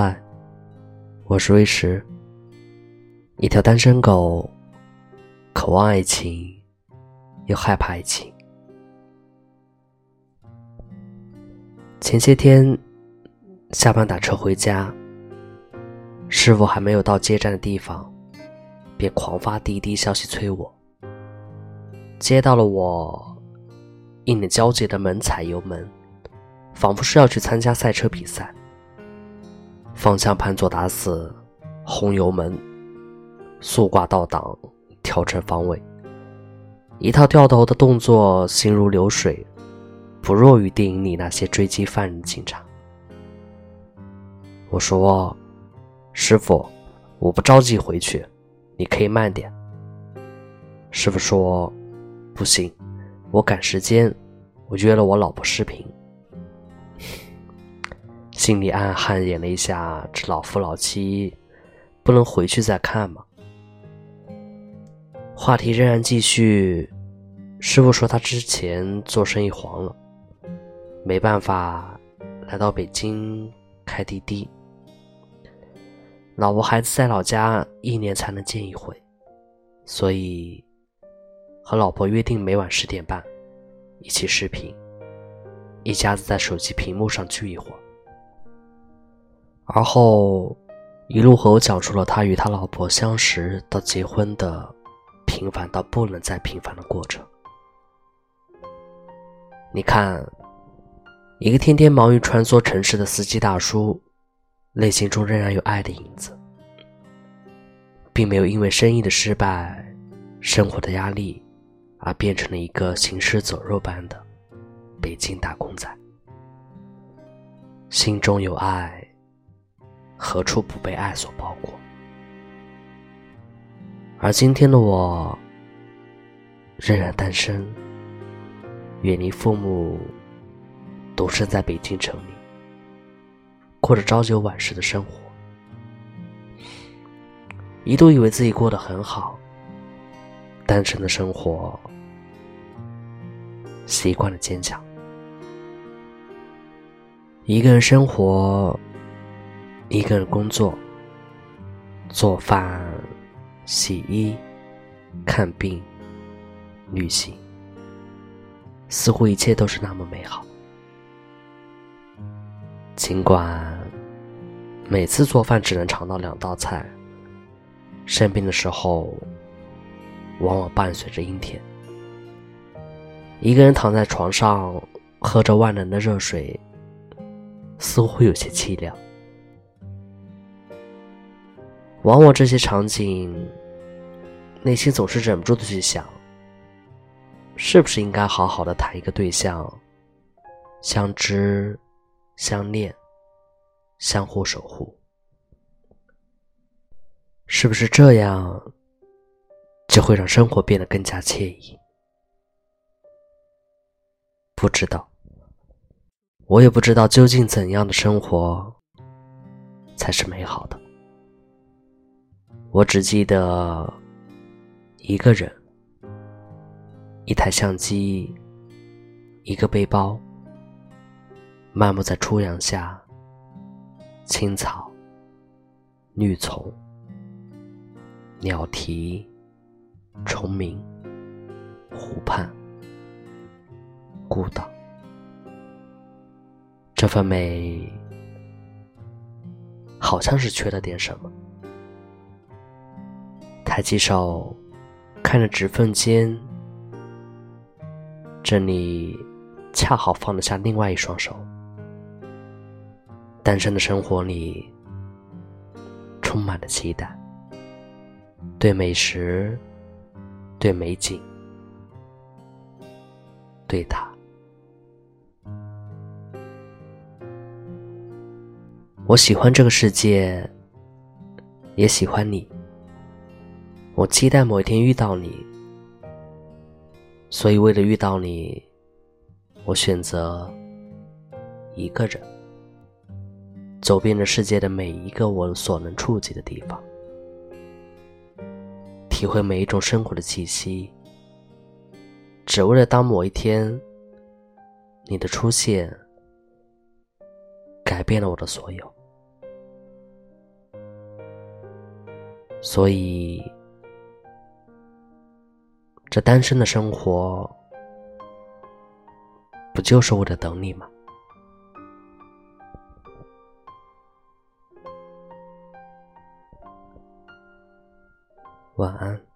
嗨，我是瑞石，一条单身狗，渴望爱情，又害怕爱情。前些天下班打车回家，师傅还没有到接站的地方，便狂发滴滴消息催我。接到了我，一脸焦急的猛踩油门，仿佛是要去参加赛车比赛。方向盘左打死，轰油门，速挂倒档，调整方位，一套掉头的动作，心如流水，不弱于电影里那些追击犯人的警察。我说：“师傅，我不着急回去，你可以慢点。”师傅说：“不行，我赶时间，我约了我老婆视频。”心里暗汗颜了一下，这老夫老妻不能回去再看吗？话题仍然继续。师傅说他之前做生意黄了，没办法来到北京开滴滴。老婆孩子在老家，一年才能见一回，所以和老婆约定每晚十点半一起视频，一家子在手机屏幕上聚一会儿。而后，一路和我讲述了他与他老婆相识到结婚的平凡到不能再平凡的过程。你看，一个天天忙于穿梭城市的司机大叔，内心中仍然有爱的影子，并没有因为生意的失败、生活的压力，而变成了一个行尸走肉般的北京打工仔。心中有爱。何处不被爱所包裹？而今天的我，仍然单身，远离父母，独身在北京城里，过着朝九晚十的生活。一度以为自己过得很好，单纯的生活，习惯了坚强，一个人生活。一个人工作、做饭、洗衣、看病、旅行，似乎一切都是那么美好。尽管每次做饭只能尝到两道菜，生病的时候往往伴随着阴天。一个人躺在床上，喝着万能的热水，似乎有些凄凉。往往这些场景，内心总是忍不住的去想：是不是应该好好的谈一个对象，相知、相恋、相互守护？是不是这样就会让生活变得更加惬意？不知道，我也不知道究竟怎样的生活才是美好的。我只记得一个人，一台相机，一个背包，漫步在初阳下，青草、绿丛、鸟啼、虫鸣、湖畔，孤岛，这份美，好像是缺了点什么。抬起手，看着指缝间，这里恰好放得下另外一双手。单身的生活里，充满了期待，对美食，对美景，对他。我喜欢这个世界，也喜欢你。我期待某一天遇到你，所以为了遇到你，我选择一个人走遍了世界的每一个我所能触及的地方，体会每一种生活的气息，只为了当某一天你的出现改变了我的所有，所以，这单身的生活，不就是为了等你吗？晚安。